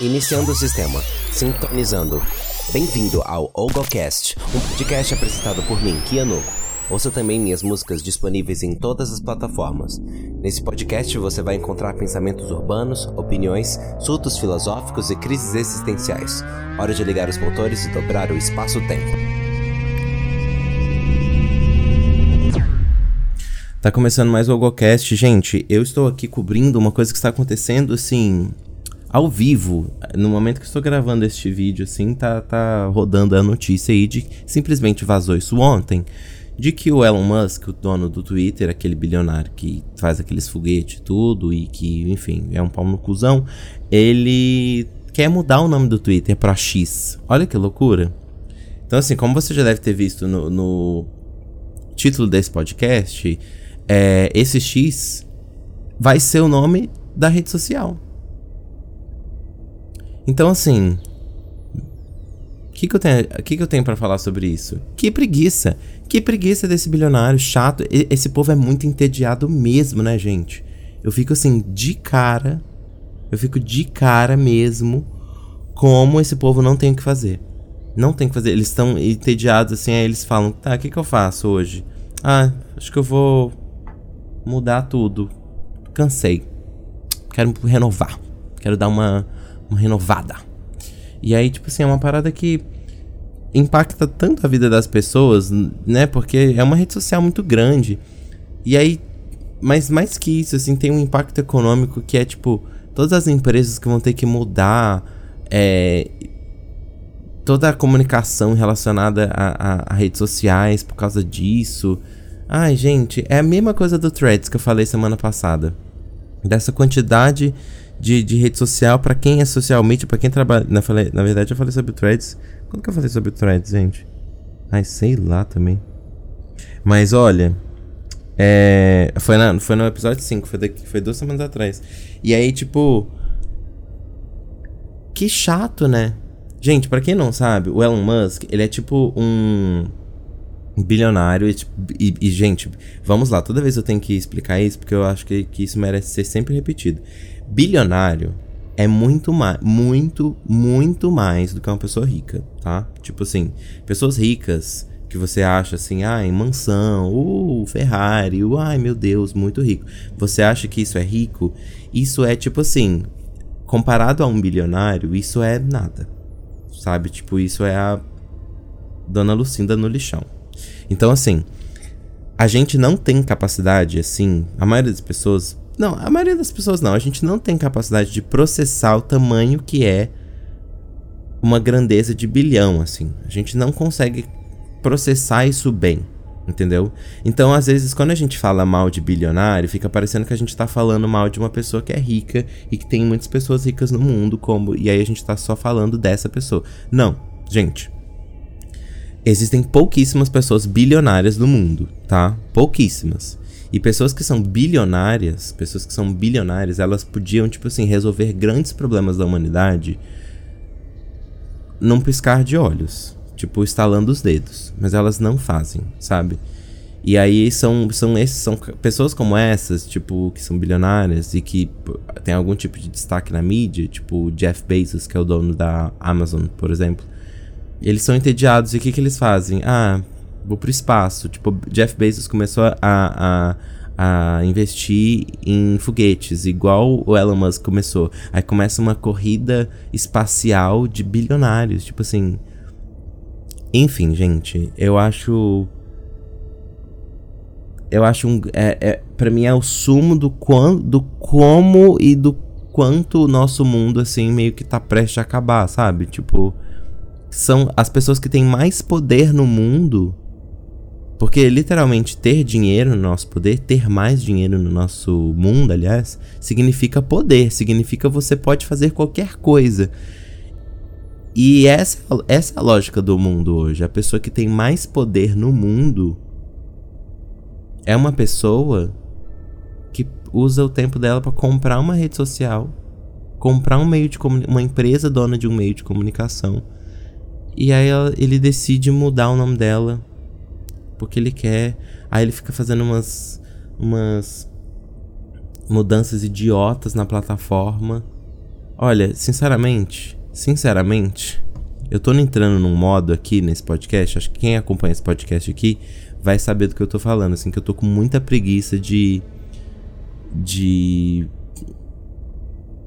Iniciando o sistema. Sintonizando. Bem-vindo ao OgoCast, um podcast apresentado por mim, Kiano. Ouça também minhas músicas disponíveis em todas as plataformas. Nesse podcast você vai encontrar pensamentos urbanos, opiniões, surtos filosóficos e crises existenciais. Hora de ligar os motores e dobrar o espaço-tempo. Tá começando mais o OgoCast, gente. Eu estou aqui cobrindo uma coisa que está acontecendo assim ao vivo, no momento que estou gravando este vídeo, assim, tá, tá rodando a notícia aí de simplesmente vazou isso ontem, de que o Elon Musk, o dono do Twitter, aquele bilionário que faz aqueles foguetes e tudo, e que, enfim, é um pau no cuzão, ele quer mudar o nome do Twitter para X. Olha que loucura. Então, assim, como você já deve ter visto no, no título desse podcast, é, esse X vai ser o nome da rede social. Então, assim. O que, que eu tenho, que, que eu tenho para falar sobre isso? Que preguiça! Que preguiça desse bilionário chato. Esse povo é muito entediado mesmo, né, gente? Eu fico assim, de cara. Eu fico de cara mesmo. Como esse povo não tem o que fazer. Não tem o que fazer. Eles estão entediados assim, aí eles falam: tá, o que, que eu faço hoje? Ah, acho que eu vou mudar tudo. Cansei. Quero renovar. Quero dar uma uma renovada. E aí, tipo assim, é uma parada que impacta tanto a vida das pessoas, né? Porque é uma rede social muito grande. E aí, mas mais que isso, assim, tem um impacto econômico que é tipo, todas as empresas que vão ter que mudar é, toda a comunicação relacionada a, a, a, redes sociais por causa disso. Ai, gente, é a mesma coisa do Threads que eu falei semana passada. Dessa quantidade de, de rede social para quem é socialmente, para quem trabalha. Na, na verdade, eu falei sobre o Threads. Quando que eu falei sobre o Threads, gente? Ai, sei lá também. Mas olha. É, foi, na, foi no episódio 5, foi, daqui, foi duas semanas atrás. E aí, tipo. Que chato, né? Gente, para quem não sabe, o Elon Musk, ele é tipo um bilionário e, tipo, e, e, gente, vamos lá, toda vez eu tenho que explicar isso porque eu acho que, que isso merece ser sempre repetido bilionário é muito mais, muito, muito mais do que uma pessoa rica, tá? Tipo assim, pessoas ricas que você acha assim, ai, mansão, uh, Ferrari, uh, ai meu Deus, muito rico. Você acha que isso é rico? Isso é tipo assim, comparado a um bilionário, isso é nada. Sabe? Tipo, isso é a Dona Lucinda no lixão. Então, assim, a gente não tem capacidade, assim, a maioria das pessoas não, a maioria das pessoas não. A gente não tem capacidade de processar o tamanho que é uma grandeza de bilhão, assim. A gente não consegue processar isso bem, entendeu? Então, às vezes, quando a gente fala mal de bilionário, fica parecendo que a gente tá falando mal de uma pessoa que é rica e que tem muitas pessoas ricas no mundo, como e aí a gente tá só falando dessa pessoa. Não, gente. Existem pouquíssimas pessoas bilionárias no mundo, tá? Pouquíssimas. E pessoas que são bilionárias, pessoas que são bilionárias, elas podiam, tipo assim, resolver grandes problemas da humanidade num piscar de olhos. Tipo, estalando os dedos. Mas elas não fazem, sabe? E aí são, são, esses, são pessoas como essas, tipo, que são bilionárias e que tem algum tipo de destaque na mídia, tipo Jeff Bezos, que é o dono da Amazon, por exemplo. Eles são entediados e o que, que eles fazem? Ah, vou pro espaço. Tipo, Jeff Bezos começou a, a, a investir em foguetes, igual o Elon Musk começou. Aí começa uma corrida espacial de bilionários. Tipo assim. Enfim, gente, eu acho. Eu acho um. É, é, pra mim é o sumo do, quão, do como e do quanto o nosso mundo, assim, meio que tá prestes a acabar, sabe? Tipo. São as pessoas que têm mais poder no mundo porque literalmente ter dinheiro no nosso poder, ter mais dinheiro no nosso mundo, aliás, significa poder, significa você pode fazer qualquer coisa. E essa, essa é a lógica do mundo hoje. A pessoa que tem mais poder no mundo é uma pessoa que usa o tempo dela para comprar uma rede social, comprar um meio de uma empresa dona de um meio de comunicação. E aí ela, ele decide mudar o nome dela porque ele quer. Aí ele fica fazendo umas umas mudanças idiotas na plataforma. Olha, sinceramente, sinceramente, eu tô entrando num modo aqui nesse podcast, acho que quem acompanha esse podcast aqui vai saber do que eu tô falando, assim, que eu tô com muita preguiça de de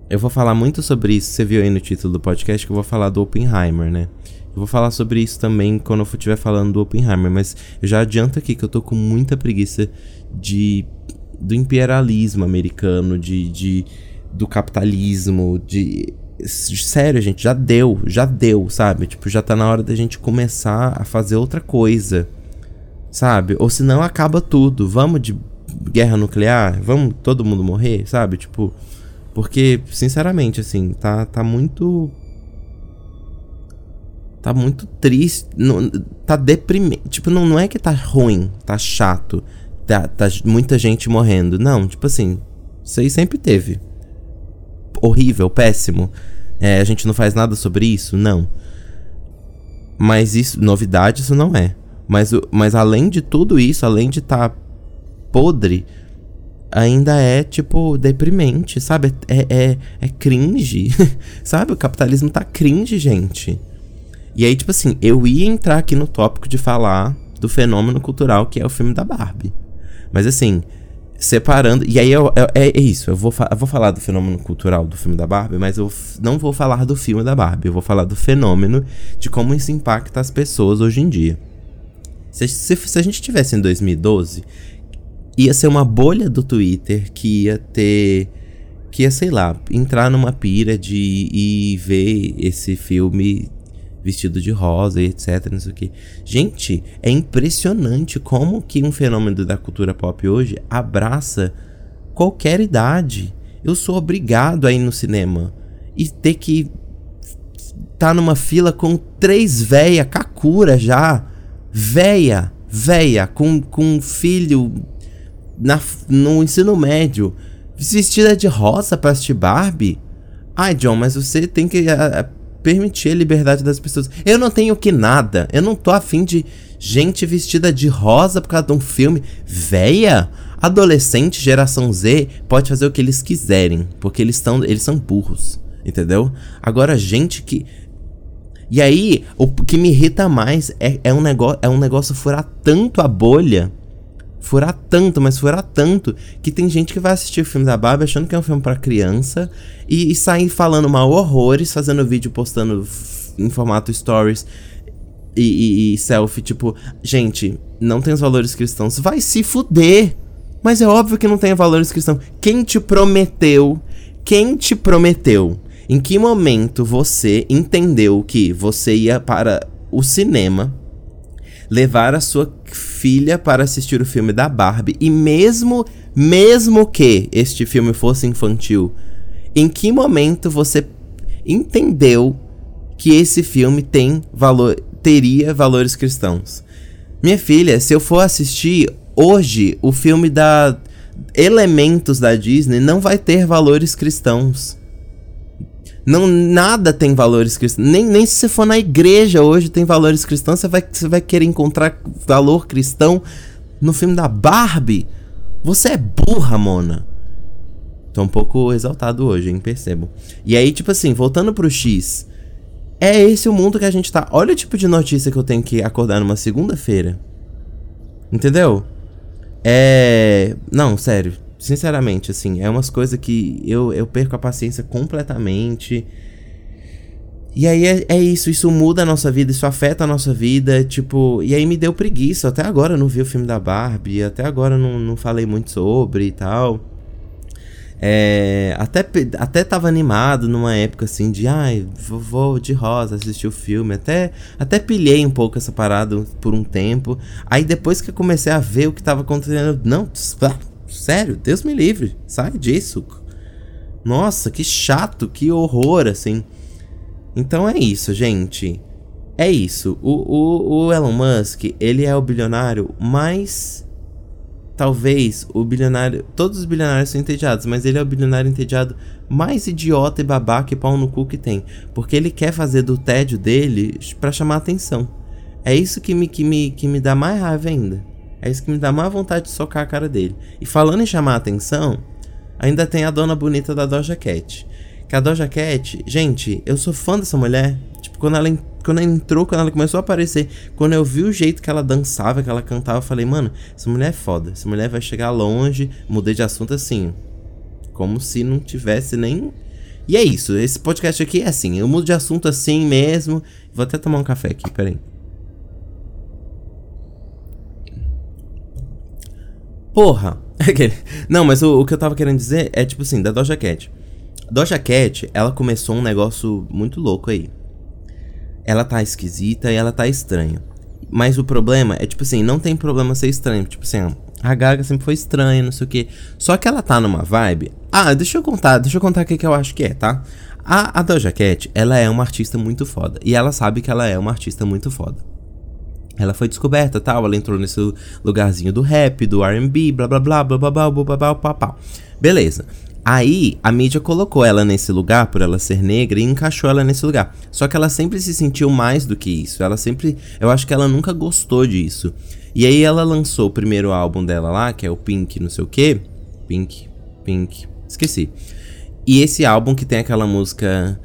eu vou falar muito sobre isso, você viu aí no título do podcast que eu vou falar do Oppenheimer, né? Vou falar sobre isso também quando eu estiver falando do Oppenheimer, mas eu já adianto aqui que eu tô com muita preguiça de do imperialismo americano, de, de do capitalismo, de sério, gente, já deu, já deu, sabe? Tipo, já tá na hora da gente começar a fazer outra coisa. Sabe? Ou senão acaba tudo. Vamos de guerra nuclear? Vamos todo mundo morrer, sabe? Tipo, porque, sinceramente, assim, tá, tá muito. Tá muito triste. Não, tá deprimente. Tipo, não, não é que tá ruim, tá chato. Tá, tá muita gente morrendo. Não, tipo assim, isso aí sempre teve. Horrível, péssimo. É, a gente não faz nada sobre isso? Não. Mas isso, novidade, isso não é. Mas, mas além de tudo isso, além de estar tá podre, ainda é, tipo, deprimente, sabe? É, é, é cringe, sabe? O capitalismo tá cringe, gente. E aí, tipo assim, eu ia entrar aqui no tópico de falar do fenômeno cultural que é o filme da Barbie. Mas assim, separando. E aí eu, eu, é, é, isso, eu vou, eu vou falar do fenômeno cultural do filme da Barbie, mas eu não vou falar do filme da Barbie, eu vou falar do fenômeno de como isso impacta as pessoas hoje em dia. Se, se, se a gente tivesse em 2012, ia ser uma bolha do Twitter que ia ter. Que ia, sei lá, entrar numa pira de ir ver esse filme vestido de rosa e etc, não sei o que. Gente, é impressionante como que um fenômeno da cultura pop hoje abraça qualquer idade. Eu sou obrigado a ir no cinema e ter que tá numa fila com três véia Kakura já, véia, véia com com um filho na, no ensino médio, vestida de rosa para assistir Barbie? Ai, John, mas você tem que a, permitir a liberdade das pessoas. Eu não tenho que nada. Eu não tô afim de gente vestida de rosa por causa de um filme. Véia? Adolescente, geração Z, pode fazer o que eles quiserem. Porque eles, tão, eles são burros. Entendeu? Agora, gente que. E aí, o que me irrita mais é, é, um, negócio, é um negócio furar tanto a bolha furar tanto, mas furar tanto, que tem gente que vai assistir o filme da Barbie achando que é um filme para criança e, e sair falando mal horrores, fazendo vídeo, postando em formato stories e, e, e, selfie, tipo, gente, não tem os valores cristãos, vai se fuder. Mas é óbvio que não tem valores cristãos. Quem te prometeu? Quem te prometeu? Em que momento você entendeu que você ia para o cinema levar a sua filha para assistir o filme da Barbie e mesmo mesmo que este filme fosse infantil, em que momento você entendeu que esse filme tem valor teria valores cristãos? Minha filha, se eu for assistir hoje o filme da Elementos da Disney, não vai ter valores cristãos. Não, nada tem valores cristãos. Nem, nem se você for na igreja hoje tem valores cristãos, você vai, você vai querer encontrar valor cristão no filme da Barbie. Você é burra, Mona. Tô um pouco exaltado hoje, hein? Percebo. E aí, tipo assim, voltando pro X. É esse o mundo que a gente tá. Olha o tipo de notícia que eu tenho que acordar numa segunda-feira. Entendeu? É. Não, sério. Sinceramente, assim, é umas coisas que eu, eu perco a paciência completamente. E aí é, é, isso, isso muda a nossa vida, isso afeta a nossa vida, tipo, e aí me deu preguiça. Até agora eu não vi o filme da Barbie, até agora eu não, não falei muito sobre e tal. É, até, até tava animado numa época assim de ai, vou de rosa assistir o filme. Até, até pilhei um pouco essa parada por um tempo. Aí depois que eu comecei a ver o que tava acontecendo, não, Sério, Deus me livre, sai disso. Nossa, que chato, que horror, assim. Então é isso, gente. É isso. O, o, o Elon Musk, ele é o bilionário mais. Talvez o bilionário. Todos os bilionários são entediados, mas ele é o bilionário entediado mais idiota e babaca e pau no cu que tem. Porque ele quer fazer do tédio dele para chamar atenção. É isso que me, que, me, que me dá mais raiva ainda. É isso que me dá mais vontade de socar a cara dele. E falando em chamar a atenção, ainda tem a dona bonita da Doja Cat. Que a Doja Cat, gente, eu sou fã dessa mulher. Tipo, quando ela, quando ela entrou, quando ela começou a aparecer, quando eu vi o jeito que ela dançava, que ela cantava, eu falei, mano, essa mulher é foda. Essa mulher vai chegar longe. Mudei de assunto assim. Como se não tivesse nem. E é isso, esse podcast aqui é assim. Eu mudo de assunto assim mesmo. Vou até tomar um café aqui, peraí. Porra! Não, mas o, o, que eu tava querendo dizer é tipo assim, da Doja Cat. Doja Cat, ela começou um negócio muito louco aí. Ela tá esquisita e ela tá estranha. Mas o problema é, tipo assim, não tem problema ser estranho. Tipo assim, a Gaga sempre foi estranha, não sei o que. Só que ela tá numa vibe. Ah, deixa eu contar, deixa eu contar o que, que eu acho que é, tá? A, a Doja Cat, ela é uma artista muito foda. E ela sabe que ela é uma artista muito foda ela foi descoberta, tal, ela entrou nesse lugarzinho do rap, do R&B, blá blá blá, blá blá blá, blá blá blá, blá, blá. Beleza. Aí a mídia colocou ela nesse lugar por ela ser negra e encaixou ela nesse lugar. Só que ela sempre se sentiu mais do que isso. Ela sempre, eu acho que ela nunca gostou disso. E aí ela lançou o primeiro álbum dela lá, que é o Pink, não sei o quê. Pink, Pink, esqueci. E esse álbum que tem aquela música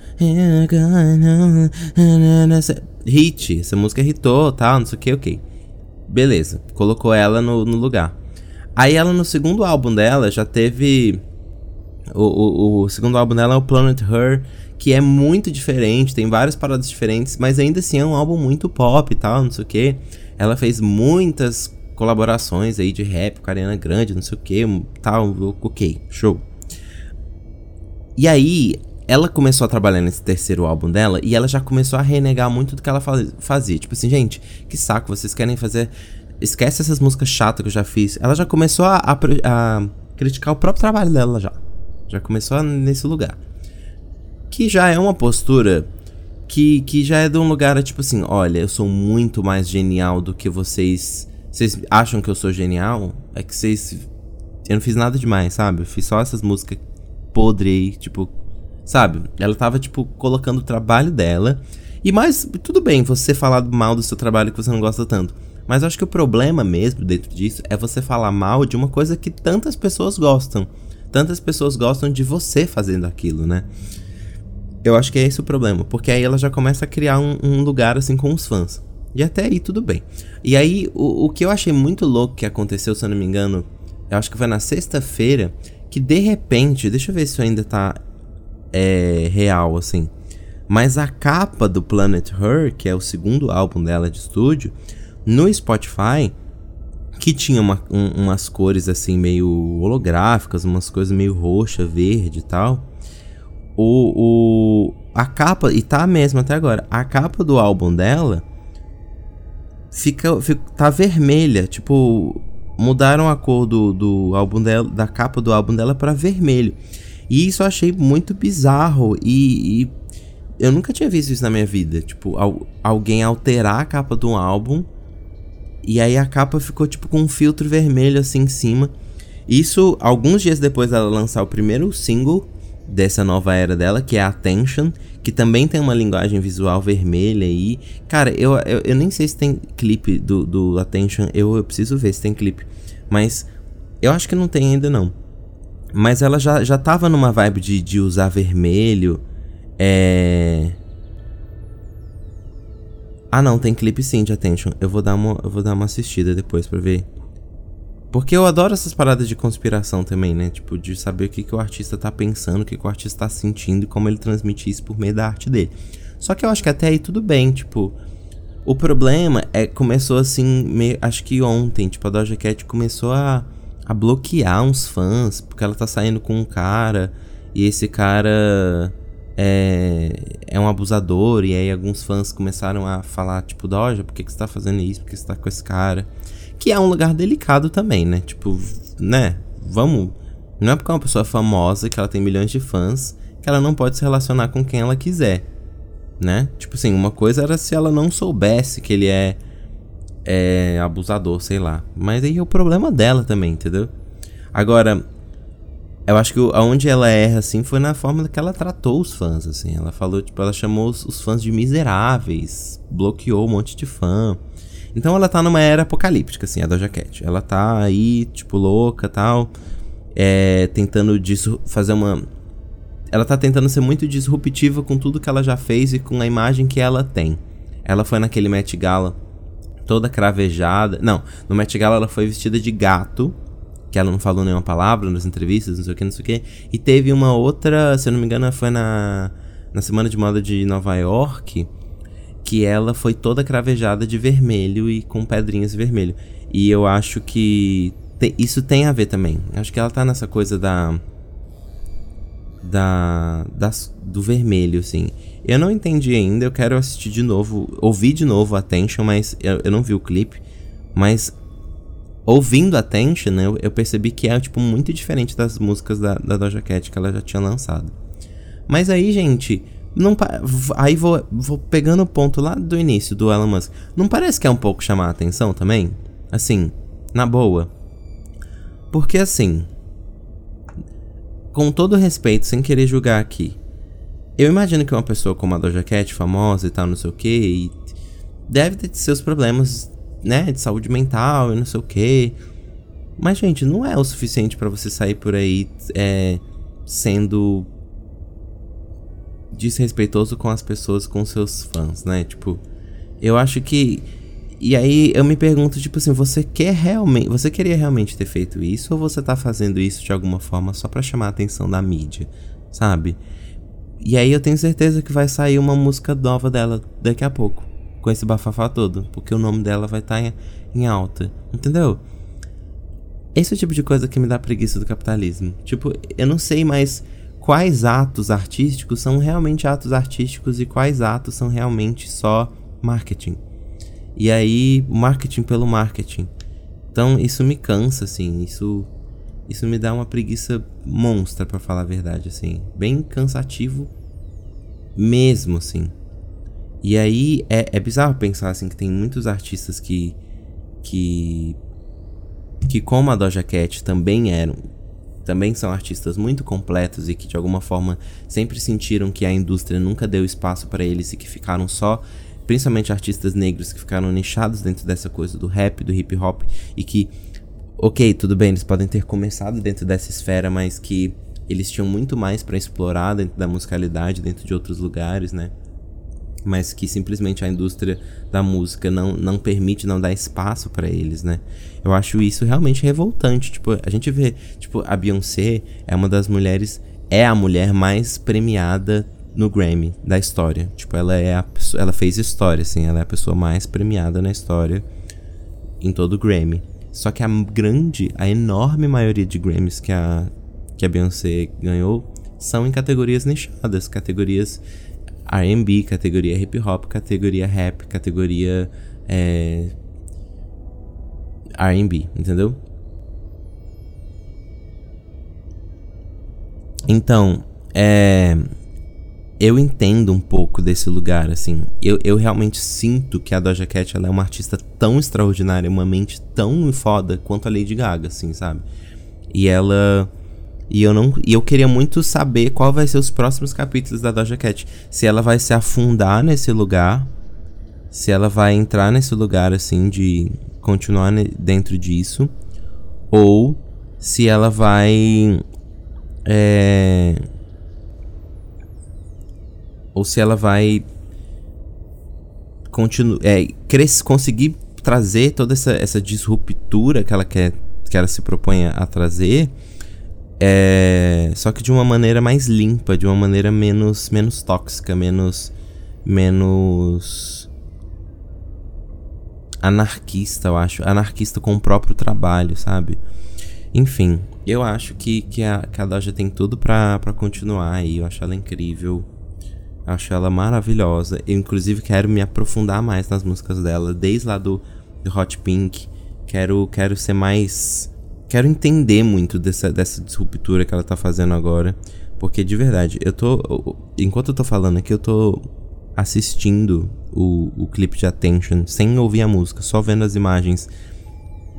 hit, essa música hitou, tal, não sei o que, ok. Beleza, colocou ela no, no, lugar. Aí ela no segundo álbum dela já teve. O, o, o, segundo álbum dela é o Planet Her, que é muito diferente, tem várias paradas diferentes, mas ainda assim é um álbum muito pop e tal, não sei o que. Ela fez muitas colaborações aí de rap com a Ariana Grande, não sei o que, tal, ok, show. E aí, ela começou a trabalhar nesse terceiro álbum dela e ela já começou a renegar muito do que ela fazia. Tipo assim, gente, que saco, vocês querem fazer. Esquece essas músicas chatas que eu já fiz. Ela já começou a, a, a criticar o próprio trabalho dela já. Já começou nesse lugar. Que já é uma postura que, que já é de um lugar tipo assim: olha, eu sou muito mais genial do que vocês. Vocês acham que eu sou genial? É que vocês. Eu não fiz nada demais, sabe? Eu fiz só essas músicas podre aí, tipo, Sabe? Ela tava, tipo, colocando o trabalho dela. E mais, tudo bem você falar mal do seu trabalho que você não gosta tanto. Mas eu acho que o problema mesmo dentro disso é você falar mal de uma coisa que tantas pessoas gostam. Tantas pessoas gostam de você fazendo aquilo, né? Eu acho que é esse o problema. Porque aí ela já começa a criar um, um lugar assim com os fãs. E até aí tudo bem. E aí, o, o que eu achei muito louco que aconteceu, se eu não me engano, eu acho que foi na sexta-feira, que de repente, deixa eu ver se ainda tá é real, assim. Mas a capa do Planet Her, que é o segundo álbum dela de estúdio, no Spotify, que tinha uma, um, umas cores assim meio holográficas, umas coisas meio roxa, verde e tal. O, o, a capa, e tá mesmo até agora, a capa do álbum dela fica, fica tá vermelha, tipo, mudaram a cor do, do álbum dela, da capa do álbum dela para vermelho. E isso eu achei muito bizarro e, e eu nunca tinha visto isso na minha vida. Tipo, al alguém alterar a capa de um álbum e aí a capa ficou tipo com um filtro vermelho assim em cima. Isso alguns dias depois dela lançar o primeiro single dessa nova era dela, que é Attention, que também tem uma linguagem visual vermelha aí. Cara, eu, eu, eu nem sei se tem clipe do, do Attention, eu, eu preciso ver se tem clipe. Mas eu acho que não tem ainda não. Mas ela já, já tava numa vibe de, de usar vermelho. É. Ah não, tem clipe sim de Attention. Eu vou dar uma, eu vou dar uma assistida depois pra ver. Porque eu adoro essas paradas de conspiração também, né? Tipo, de saber o que, que o artista tá pensando, o que, que o artista tá sentindo e como ele transmite isso por meio da arte dele. Só que eu acho que até aí tudo bem, tipo. O problema é começou assim, meio, acho que ontem, tipo, a Doja Cat começou a a bloquear uns fãs, porque ela tá saindo com um cara e esse cara é, é um abusador, e aí alguns fãs começaram a falar, tipo, Doja, por que, que você tá fazendo isso? Por que você tá com esse cara? Que é um lugar delicado também, né? Tipo, né? Vamos. Não é porque é uma pessoa famosa, que ela tem milhões de fãs, que ela não pode se relacionar com quem ela quiser, né? Tipo assim, uma coisa era se ela não soubesse que ele é é abusador, sei lá. Mas aí é o problema dela também, entendeu? Agora, eu acho que aonde ela erra, assim, foi na forma que ela tratou os fãs, assim. Ela falou, tipo, ela chamou os, os fãs de miseráveis, bloqueou um monte de fã. Então ela tá numa era apocalíptica, assim, a Doja Cat. Ela tá aí, tipo, louca tal, é, tentando disso fazer uma... ela tá tentando ser muito disruptiva com tudo que ela já fez e com a imagem que ela tem. Ela foi naquele Met Gala toda cravejada. Não, no Met Gala ela foi vestida de gato, que ela não falou nenhuma palavra nas entrevistas, não sei o que, não sei o que. E teve uma outra, se eu não me engano, foi na, na Semana de Moda de Nova York, que ela foi toda cravejada de vermelho e com pedrinhas vermelho. E eu acho que te, isso tem a ver também. Acho que ela tá nessa coisa da da, das, do vermelho, assim. Eu não entendi ainda, eu quero assistir de novo, ouvir de novo Attention, mas eu, eu não vi o clipe. Mas ouvindo Attention, eu, eu percebi que é, tipo, muito diferente das músicas da, da Doja Cat que ela já tinha lançado. Mas aí, gente, não aí vou, vou pegando o ponto lá do início do Elon Musk. Não parece que é um pouco chamar a atenção também? Assim, na boa. Porque assim, com todo respeito, sem querer julgar aqui, eu imagino que uma pessoa como a Doja Cat, famosa e tal, não sei o que, deve ter seus problemas, né, de saúde mental e não sei o que. Mas, gente, não é o suficiente para você sair por aí é, sendo desrespeitoso com as pessoas, com seus fãs, né? Tipo, eu acho que e aí eu me pergunto, tipo assim, você quer realmente. Você queria realmente ter feito isso? Ou você tá fazendo isso de alguma forma só para chamar a atenção da mídia? Sabe? E aí eu tenho certeza que vai sair uma música nova dela daqui a pouco. Com esse bafafá todo. Porque o nome dela vai estar tá em, em alta. Entendeu? Esse é o tipo de coisa que me dá preguiça do capitalismo. Tipo, eu não sei mais quais atos artísticos são realmente atos artísticos e quais atos são realmente só marketing. E aí, marketing pelo marketing. Então, isso me cansa, assim. Isso isso me dá uma preguiça monstra, para falar a verdade, assim. Bem cansativo mesmo, assim. E aí, é, é bizarro pensar, assim, que tem muitos artistas que... Que... Que como a Doja Cat também eram... Também são artistas muito completos e que de alguma forma sempre sentiram que a indústria nunca deu espaço para eles e que ficaram só principalmente artistas negros que ficaram nichados dentro dessa coisa do rap, do hip hop e que, ok, tudo bem, eles podem ter começado dentro dessa esfera, mas que eles tinham muito mais para explorar dentro da musicalidade, dentro de outros lugares, né? Mas que simplesmente a indústria da música não, não permite, não dá espaço para eles, né? Eu acho isso realmente revoltante. Tipo, a gente vê, tipo, a Beyoncé é uma das mulheres, é a mulher mais premiada no Grammy da história. Tipo, ela é a ela fez história, assim, ela é a pessoa mais premiada na história em todo o Grammy. Só que a grande, a enorme maioria de Grammys que a que a Beyoncé ganhou são em categorias nichadas, categorias R&B, categoria hip hop, categoria rap, categoria é, R&B, entendeu? Então, é, eu entendo um pouco desse lugar, assim. Eu, eu realmente sinto que a Doja Cat ela é uma artista tão extraordinária, uma mente tão foda quanto a Lady Gaga, assim, sabe? E ela. E eu não. E eu queria muito saber qual vai ser os próximos capítulos da Doja Cat. Se ela vai se afundar nesse lugar. Se ela vai entrar nesse lugar, assim, de continuar dentro disso. Ou se ela vai. É ou se ela vai continu é, crescer, conseguir trazer toda essa, essa disruptura que ela quer que ela se propõe a trazer é, só que de uma maneira mais limpa de uma maneira menos menos tóxica menos menos anarquista eu acho. Anarquista com o próprio trabalho sabe? Enfim eu acho que, que, a, que a Doja tem tudo pra, pra continuar aí. Eu acho ela incrível Acho ela maravilhosa. Eu, inclusive, quero me aprofundar mais nas músicas dela, desde lá do, do Hot Pink. Quero, quero ser mais. Quero entender muito dessa, dessa disruptura que ela tá fazendo agora. Porque, de verdade, eu tô. Enquanto eu tô falando aqui, eu tô assistindo o, o clipe de Attention sem ouvir a música, só vendo as imagens.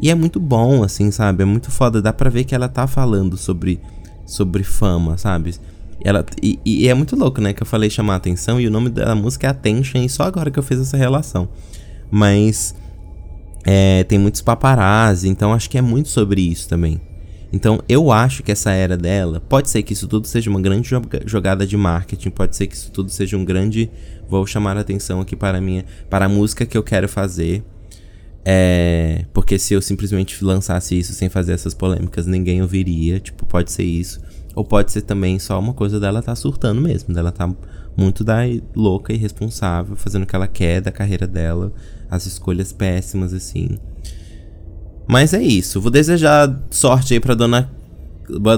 E é muito bom, assim, sabe? É muito foda. Dá pra ver que ela tá falando sobre, sobre fama, sabe? Ela, e, e, é muito louco, né? Que eu falei chamar a atenção e o nome da música é Attention, e só agora que eu fiz essa relação. Mas é, tem muitos paparazzi, então acho que é muito sobre isso também. Então eu acho que essa era dela, pode ser que isso tudo seja uma grande jogada de marketing, pode ser que isso tudo seja um grande. Vou chamar a atenção aqui para a minha. para a música que eu quero fazer. É, porque se eu simplesmente lançasse isso sem fazer essas polêmicas, ninguém ouviria. Tipo, pode ser isso. Ou pode ser também só uma coisa dela tá surtando mesmo, dela tá muito da louca e irresponsável, fazendo o que ela quer da carreira dela, as escolhas péssimas assim. Mas é isso. Vou desejar sorte aí pra dona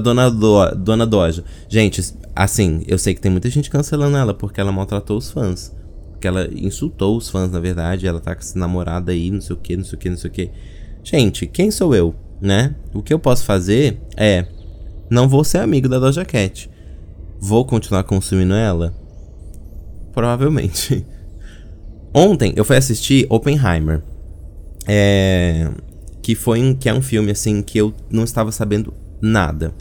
dona Do, dona Doja. Gente, assim, eu sei que tem muita gente cancelando ela porque ela maltratou os fãs que ela insultou os fãs, na verdade. Ela tá com essa namorada aí, não sei o que, não sei o que, não sei o que. Gente, quem sou eu, né? O que eu posso fazer é. Não vou ser amigo da Doja Cat. Vou continuar consumindo ela? Provavelmente. Ontem eu fui assistir Oppenheimer. É. Que foi um, que é um filme assim que eu não estava sabendo nada.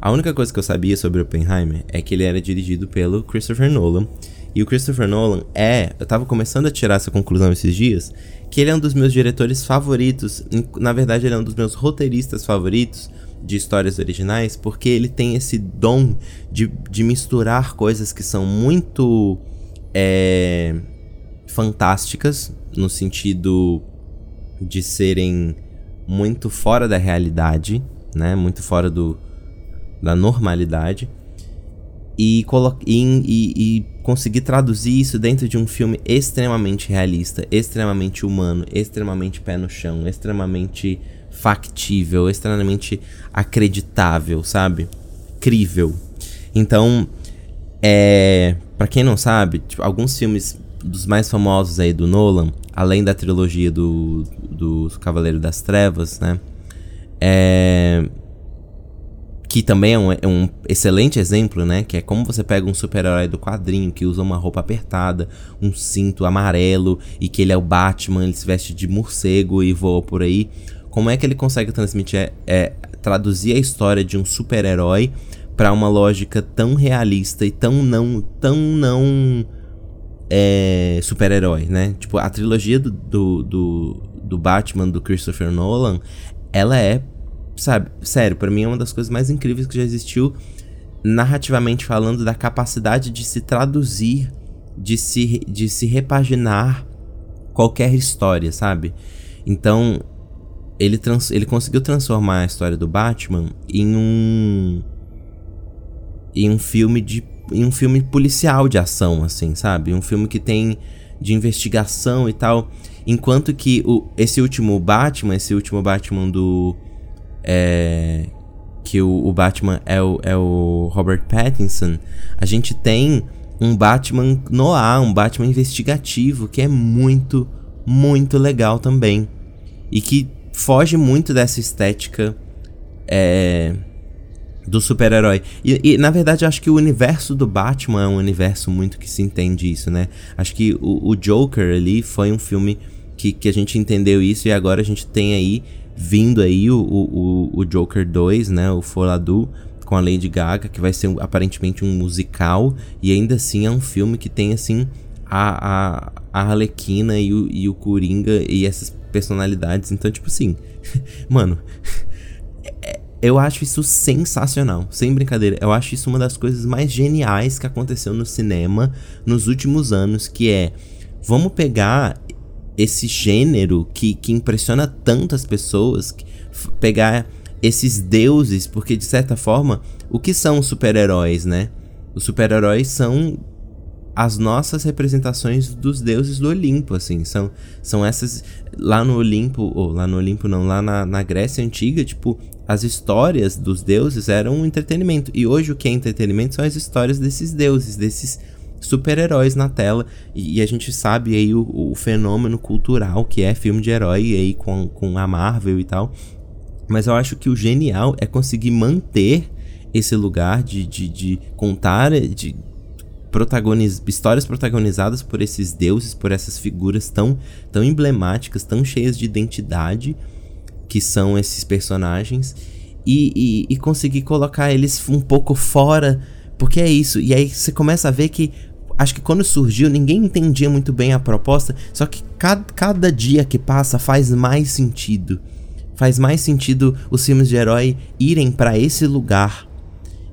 A única coisa que eu sabia sobre Oppenheimer é que ele era dirigido pelo Christopher Nolan e o Christopher Nolan é, eu tava começando a tirar essa conclusão esses dias, que ele é um dos meus diretores favoritos, na verdade ele é um dos meus roteiristas favoritos de histórias originais, porque ele tem esse dom de, de misturar coisas que são muito é, fantásticas, no sentido de serem muito fora da realidade, né? Muito fora do, da normalidade e, e, e, conseguir traduzir isso dentro de um filme extremamente realista, extremamente humano, extremamente pé no chão, extremamente factível, extremamente acreditável, sabe? Crível. Então, é, para quem não sabe, tipo, alguns filmes dos mais famosos aí do Nolan, além da trilogia do, do Cavaleiro das Trevas, né? É, que também é um, é um, excelente exemplo, né? Que é como você pega um super-herói do quadrinho que usa uma roupa apertada, um cinto amarelo e que ele é o Batman, ele se veste de morcego e voa por aí. Como é que ele consegue transmitir, é, é traduzir a história de um super-herói para uma lógica tão realista e tão não, tão não é, super-herói, né? Tipo, a trilogia do, do, do, do Batman do Christopher Nolan, ela é sabe, sério, para mim é uma das coisas mais incríveis que já existiu narrativamente falando da capacidade de se traduzir, de se, de se repaginar qualquer história, sabe? Então, ele, trans, ele conseguiu transformar a história do Batman em um em um filme de em um filme policial de ação assim, sabe? Um filme que tem de investigação e tal, enquanto que o, esse último Batman, esse último Batman do é, que o, o, Batman é o, é o Robert Pattinson, a gente tem um Batman noir, um Batman investigativo, que é muito, muito legal também. E que foge muito dessa estética é, do super-herói. E, e, na verdade, acho que o universo do Batman é um universo muito que se entende isso, né? Acho que o, o Joker ali foi um filme que, que a gente entendeu isso e agora a gente tem aí vindo aí o, o, o Joker 2, né? O Foladu com a Lady Gaga, que vai ser aparentemente um musical. E ainda assim é um filme que tem, assim, a, a, a Arlequina e o, e o Coringa e essas personalidades. Então, tipo assim, mano. É, eu acho isso sensacional, sem brincadeira. Eu acho isso uma das coisas mais geniais que aconteceu no cinema nos últimos anos, que é vamos pegar esse gênero que, que impressiona tantas pessoas, pegar esses deuses, porque de certa forma, o que são os super-heróis, né? Os super-heróis são as nossas representações dos deuses do Olimpo, assim, são, são essas lá no Olimpo, ou lá no Olimpo não, lá na, na Grécia Antiga, tipo, as histórias dos deuses eram um entretenimento, e hoje o que é entretenimento são as histórias desses deuses, desses super-heróis na tela. E, e, a gente sabe aí o, o, fenômeno cultural que é filme de herói aí com, com a Marvel e tal. Mas eu acho que o genial é conseguir manter esse lugar de, de, de contar de protagoniz, histórias protagonizadas por esses deuses, por essas figuras tão, tão emblemáticas, tão cheias de identidade que são esses personagens. E, e, e conseguir colocar eles um pouco fora porque é isso. E aí você começa a ver que acho que quando surgiu, ninguém entendia muito bem a proposta, só que cada, cada dia que passa faz mais sentido. faz mais sentido os filmes de herói irem para esse lugar.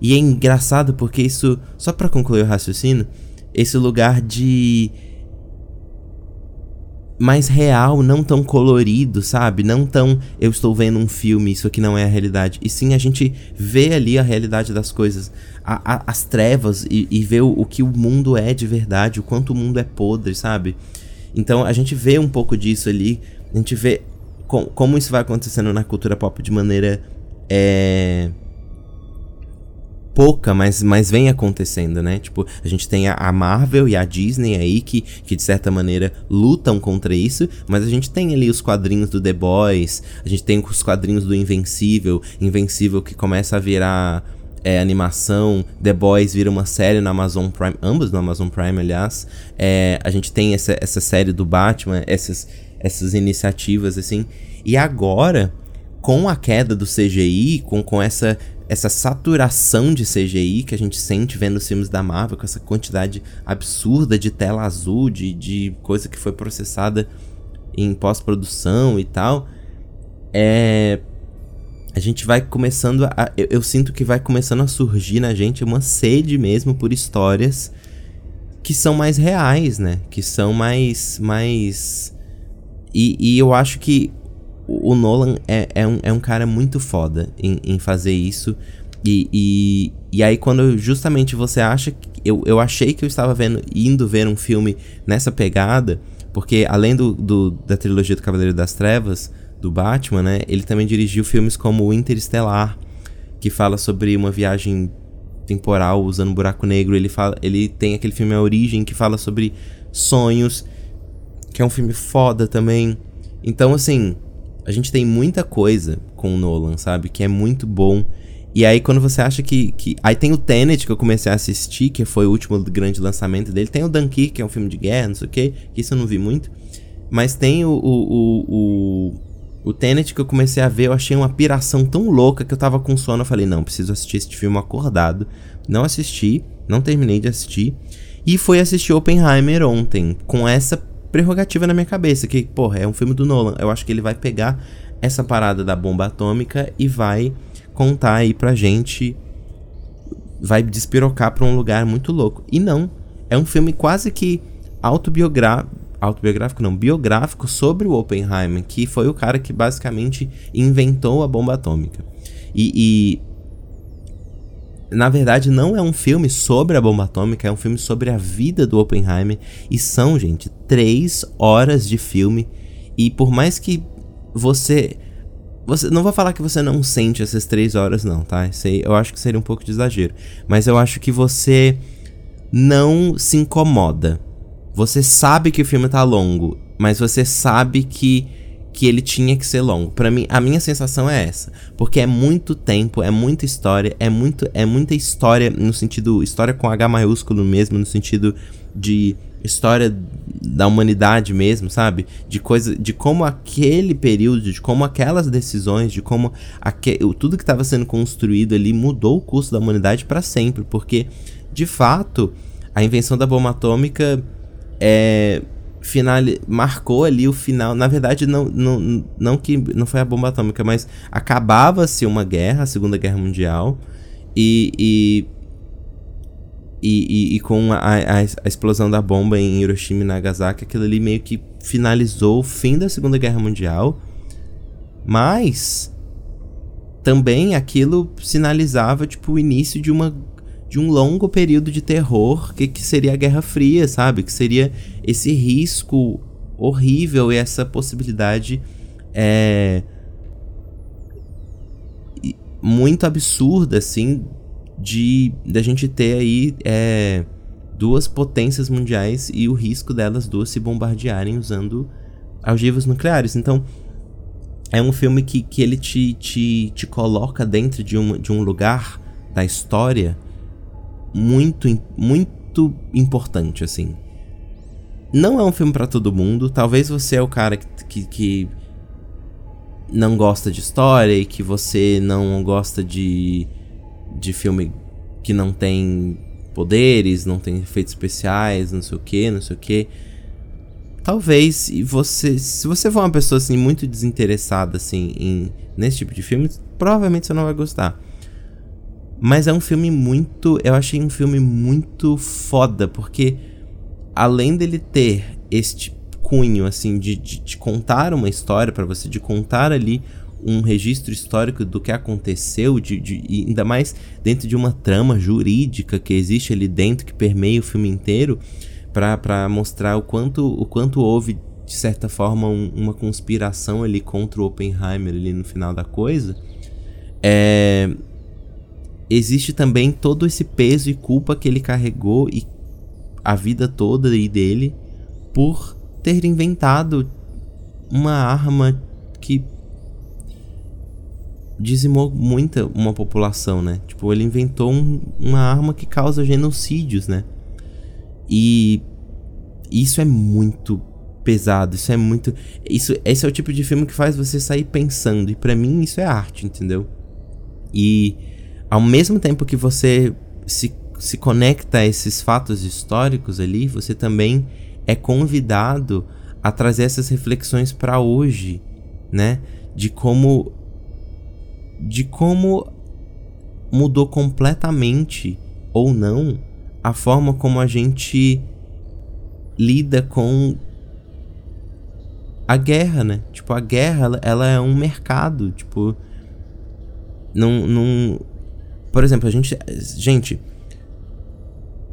E é engraçado porque isso, só para concluir o raciocínio, esse lugar de mais real, não tão colorido, sabe? Não tão eu estou vendo um filme, isso aqui não é a realidade. E sim a gente vê ali a realidade das coisas, a, a, as trevas e, e vê o, o, que o mundo é de verdade, o quanto o mundo é podre, sabe? Então a gente vê um pouco disso ali, a gente vê com, como isso vai acontecendo na cultura pop de maneira. É, pouca, mas, mas vem acontecendo, né? Tipo, a gente tem a, Marvel e a Disney aí que, que de certa maneira lutam contra isso, mas a gente tem ali os quadrinhos do The Boys, a gente tem os quadrinhos do Invencível, Invencível que começa a virar é, animação, The Boys vira uma série na Amazon Prime, ambos no Amazon Prime, aliás. É, a gente tem essa, essa série do Batman, essas, essas iniciativas assim. E agora, com a queda do CGI, com, com essa essa saturação de CGI que a gente sente vendo os filmes da Marvel, com essa quantidade absurda de tela azul, de, de coisa que foi processada em pós-produção e tal, é. A gente vai começando a. Eu, eu, sinto que vai começando a surgir na gente uma sede mesmo por histórias que são mais reais, né? Que são mais. mais. E, e eu acho que o Nolan é, é, um, é um cara muito foda em, em fazer isso. E, e, e, aí, quando justamente você acha. Que, eu, eu achei que eu estava vendo, indo ver um filme nessa pegada, porque além do, do, da trilogia do Cavaleiro das Trevas, do Batman, né? Ele também dirigiu filmes como o Interestelar, que fala sobre uma viagem temporal usando um buraco negro. Ele, fala, ele tem aquele filme A Origem, que fala sobre sonhos, que é um filme foda também. Então, assim, a gente tem muita coisa com o Nolan, sabe? Que é muito bom. E aí, quando você acha que, que. Aí tem o Tenet que eu comecei a assistir, que foi o último grande lançamento dele. Tem o Dunkirk, que é um filme de guerra, não sei o quê, que isso eu não vi muito. Mas tem o, o, o, o, o Tenet que eu comecei a ver, eu achei uma piração tão louca que eu tava com sono. Eu falei, não, preciso assistir esse filme acordado. Não assisti, não terminei de assistir. E fui assistir Oppenheimer ontem, com essa prerrogativa na minha cabeça, que, porra, é um filme do Nolan. Eu acho que ele vai pegar essa parada da bomba atômica e vai contar aí pra gente. Vai despirocar pra um lugar muito louco. E não. É um filme quase que autobiográfico. Autobiográfico não, biográfico sobre o Oppenheimer, que foi o cara que basicamente inventou a bomba atômica. E, e na verdade, não é um filme sobre a bomba atômica, é um filme sobre a vida do Oppenheimer. E são, gente, três horas de filme. E por mais que você. Você não vou falar que você não sente essas três horas, não, tá? Eu acho que seria um pouco de exagero. Mas eu acho que você não se incomoda. Você sabe que o filme tá longo, mas você sabe que que ele tinha que ser longo. Para mim, a minha sensação é essa, porque é muito tempo, é muita história, é muito é muita história no sentido história com H maiúsculo mesmo, no sentido de história da humanidade mesmo, sabe? De coisa, de como aquele período, de como aquelas decisões, de como tudo que estava sendo construído ali mudou o curso da humanidade para sempre, porque de fato a invenção da bomba atômica é final marcou ali o final. Na verdade, não, não, não que não foi a bomba atômica, mas acabava-se uma guerra, a Segunda Guerra Mundial, e, e, e, e com a, a, a, explosão da bomba em Hiroshima e Nagasaki, aquilo ali meio que finalizou o fim da Segunda Guerra Mundial, mas também aquilo sinalizava tipo o início de uma de um longo período de terror que, que seria a Guerra Fria, sabe? Que seria esse risco horrível e essa possibilidade é, muito absurda, assim, de da gente ter aí é, duas potências mundiais e o risco delas duas se bombardearem usando ogivas nucleares. Então, é um filme que, que ele te, te, te coloca dentro de um, de um lugar da história muito, muito importante, assim. Não é um filme para todo mundo. Talvez você é o cara que, que, que, não gosta de história e que você não gosta de, de filme que não tem poderes, não tem efeitos especiais, não sei o que, não sei o que. talvez você, se você for uma pessoa assim muito desinteressada assim em nesse tipo de filme, provavelmente você não vai gostar. Mas é um filme muito, eu achei um filme muito foda, porque além dele ter este cunho assim de, de, de contar uma história para você, de contar ali um registro histórico do que aconteceu, de, de, ainda mais dentro de uma trama jurídica que existe ali dentro, que permeia o filme inteiro, para mostrar o quanto, o quanto houve, de certa forma, um, uma conspiração ali contra o Oppenheimer ali no final da coisa. É, existe também todo esse peso e culpa que ele carregou e a vida toda aí dele por ter inventado uma arma que dizimou muita uma população, né? Tipo, ele inventou um, uma arma que causa genocídios, né? E isso é muito pesado, isso é muito isso esse é o tipo de filme que faz você sair pensando e para mim isso é arte, entendeu? E ao mesmo tempo que você se, se conecta a esses fatos históricos ali, você também é convidado a trazer essas reflexões para hoje, né? De como de como mudou completamente ou não a forma como a gente lida com a guerra, né? Tipo, a guerra, ela é um mercado, tipo, não, não... Por exemplo, a gente... Gente,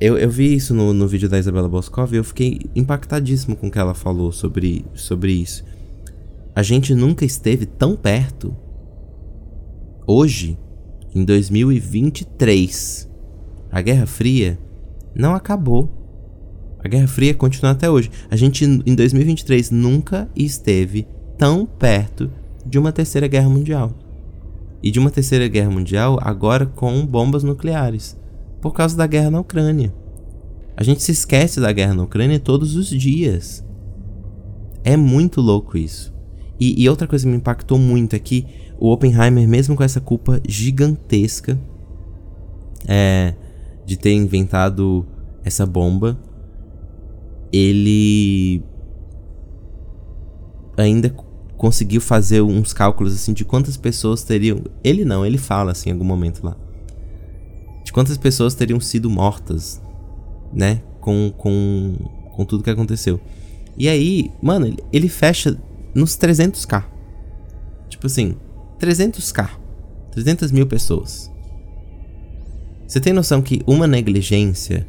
eu, eu vi isso no, no vídeo da Isabela Boscov e eu fiquei impactadíssimo com o que ela falou sobre, sobre isso. A gente nunca esteve tão perto, hoje, em 2023. A Guerra Fria não acabou. A Guerra Fria continua até hoje. A gente, em 2023, nunca esteve tão perto de uma terceira guerra mundial. E de uma terceira guerra mundial agora com bombas nucleares. Por causa da guerra na Ucrânia. A gente se esquece da guerra na Ucrânia todos os dias. É muito louco isso. E, e outra coisa que me impactou muito é que o Oppenheimer, mesmo com essa culpa gigantesca é, de ter inventado essa bomba, ele ainda conseguiu fazer uns cálculos assim de quantas pessoas teriam. Ele não, ele fala assim em algum momento lá. De quantas pessoas teriam sido mortas, né? Com, com, com tudo que aconteceu. E aí, mano, ele, ele fecha nos 300k. Tipo assim, 300k. 300 mil pessoas. Você tem noção que uma negligência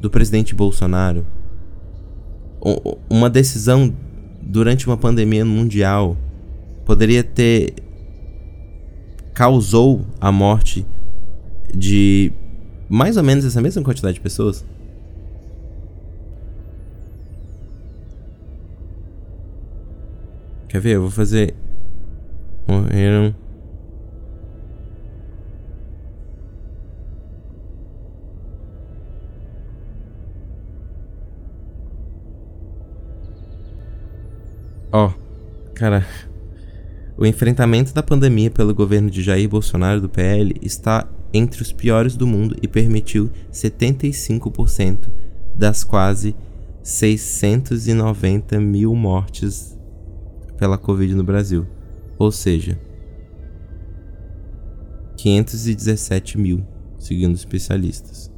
do presidente Bolsonaro, uma decisão durante uma pandemia mundial, poderia ter. causou a morte de mais ou menos essa mesma quantidade de pessoas? Quer ver? Eu vou fazer. Morreram. Ó, oh, cara, o enfrentamento da pandemia pelo governo de Jair Bolsonaro do PL está entre os piores do mundo e permitiu 75% das quase 690 mil mortes pela Covid no Brasil. Ou seja, 517 mil, segundo especialistas.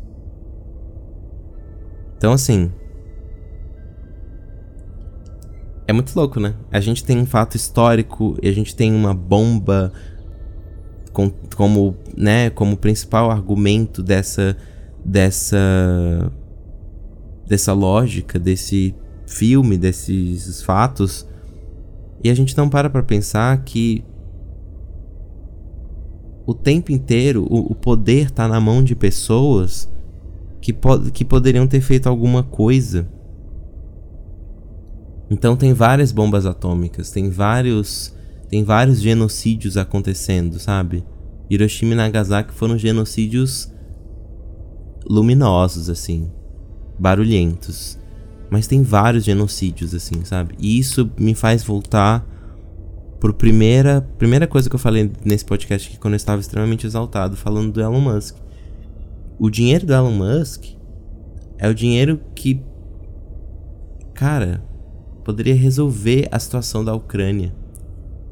Então, assim, é muito louco, né? A gente tem um fato histórico e a gente tem uma bomba com, como, né, como principal argumento dessa dessa dessa lógica desse filme, desses fatos. E a gente não para para pensar que o tempo inteiro o, o poder tá na mão de pessoas que, po que poderiam ter feito alguma coisa então tem várias bombas atômicas, tem vários tem vários genocídios acontecendo, sabe? Hiroshima e Nagasaki foram genocídios luminosos assim, barulhentos. Mas tem vários genocídios assim, sabe? E isso me faz voltar pro primeira primeira coisa que eu falei nesse podcast aqui quando eu estava extremamente exaltado falando do Elon Musk. O dinheiro do Elon Musk é o dinheiro que cara, poderia resolver a situação da Ucrânia.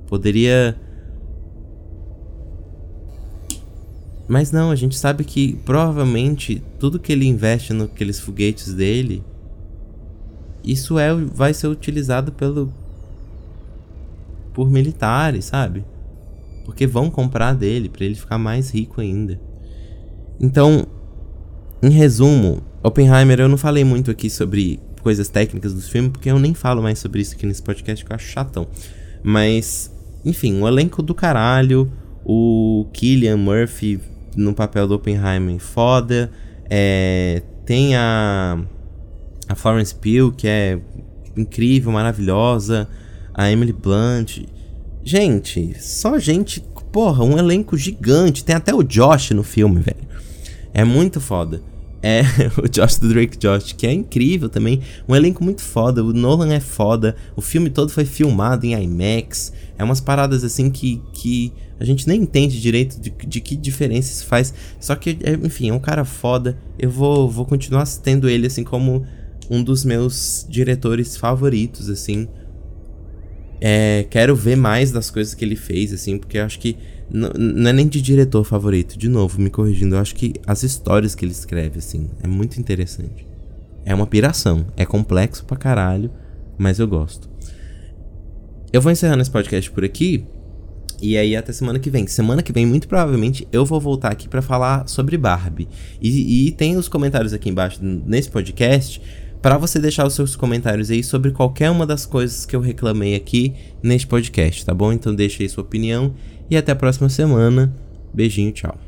Poderia. Mas não, a gente sabe que provavelmente tudo que ele investe naqueles foguetes dele, isso é vai ser utilizado pelo por militares, sabe? Porque vão comprar dele para ele ficar mais rico ainda. Então, em resumo, Oppenheimer, eu não falei muito aqui sobre coisas técnicas do filme, porque eu nem falo mais sobre isso aqui nesse podcast, que eu acho chatão. Mas, enfim, um elenco do caralho, o Killian Murphy no papel do Oppenheimer foda, é, tem a, a Florence Pugh, que é incrível, maravilhosa, a Emily Blunt. Gente, só gente, porra, um elenco gigante, tem até o Josh no filme, velho. É muito foda. É o Josh do Drake Josh, que é incrível também. Um elenco muito foda. O Nolan é foda. O filme todo foi filmado em IMAX. É umas paradas assim que, que a gente nem entende direito de, de que diferença isso faz. Só que, é, enfim, é um cara foda. Eu vou, vou continuar tendo ele assim como um dos meus diretores favoritos, assim. É, quero ver mais das coisas que ele fez, assim, porque eu acho que não é nem de diretor favorito, de novo, me corrigindo. Eu acho que as histórias que ele escreve, assim, é muito interessante. É uma piração. É complexo pra caralho, mas eu gosto. Eu vou encerrando esse podcast por aqui. E aí até semana que vem. Semana que vem, muito provavelmente, eu vou voltar aqui para falar sobre Barbie. E, e, tem os comentários aqui embaixo nesse podcast para você deixar os seus comentários aí sobre qualquer uma das coisas que eu reclamei aqui neste podcast, tá bom? Então deixa aí sua opinião e até a próxima semana. Beijinho, tchau.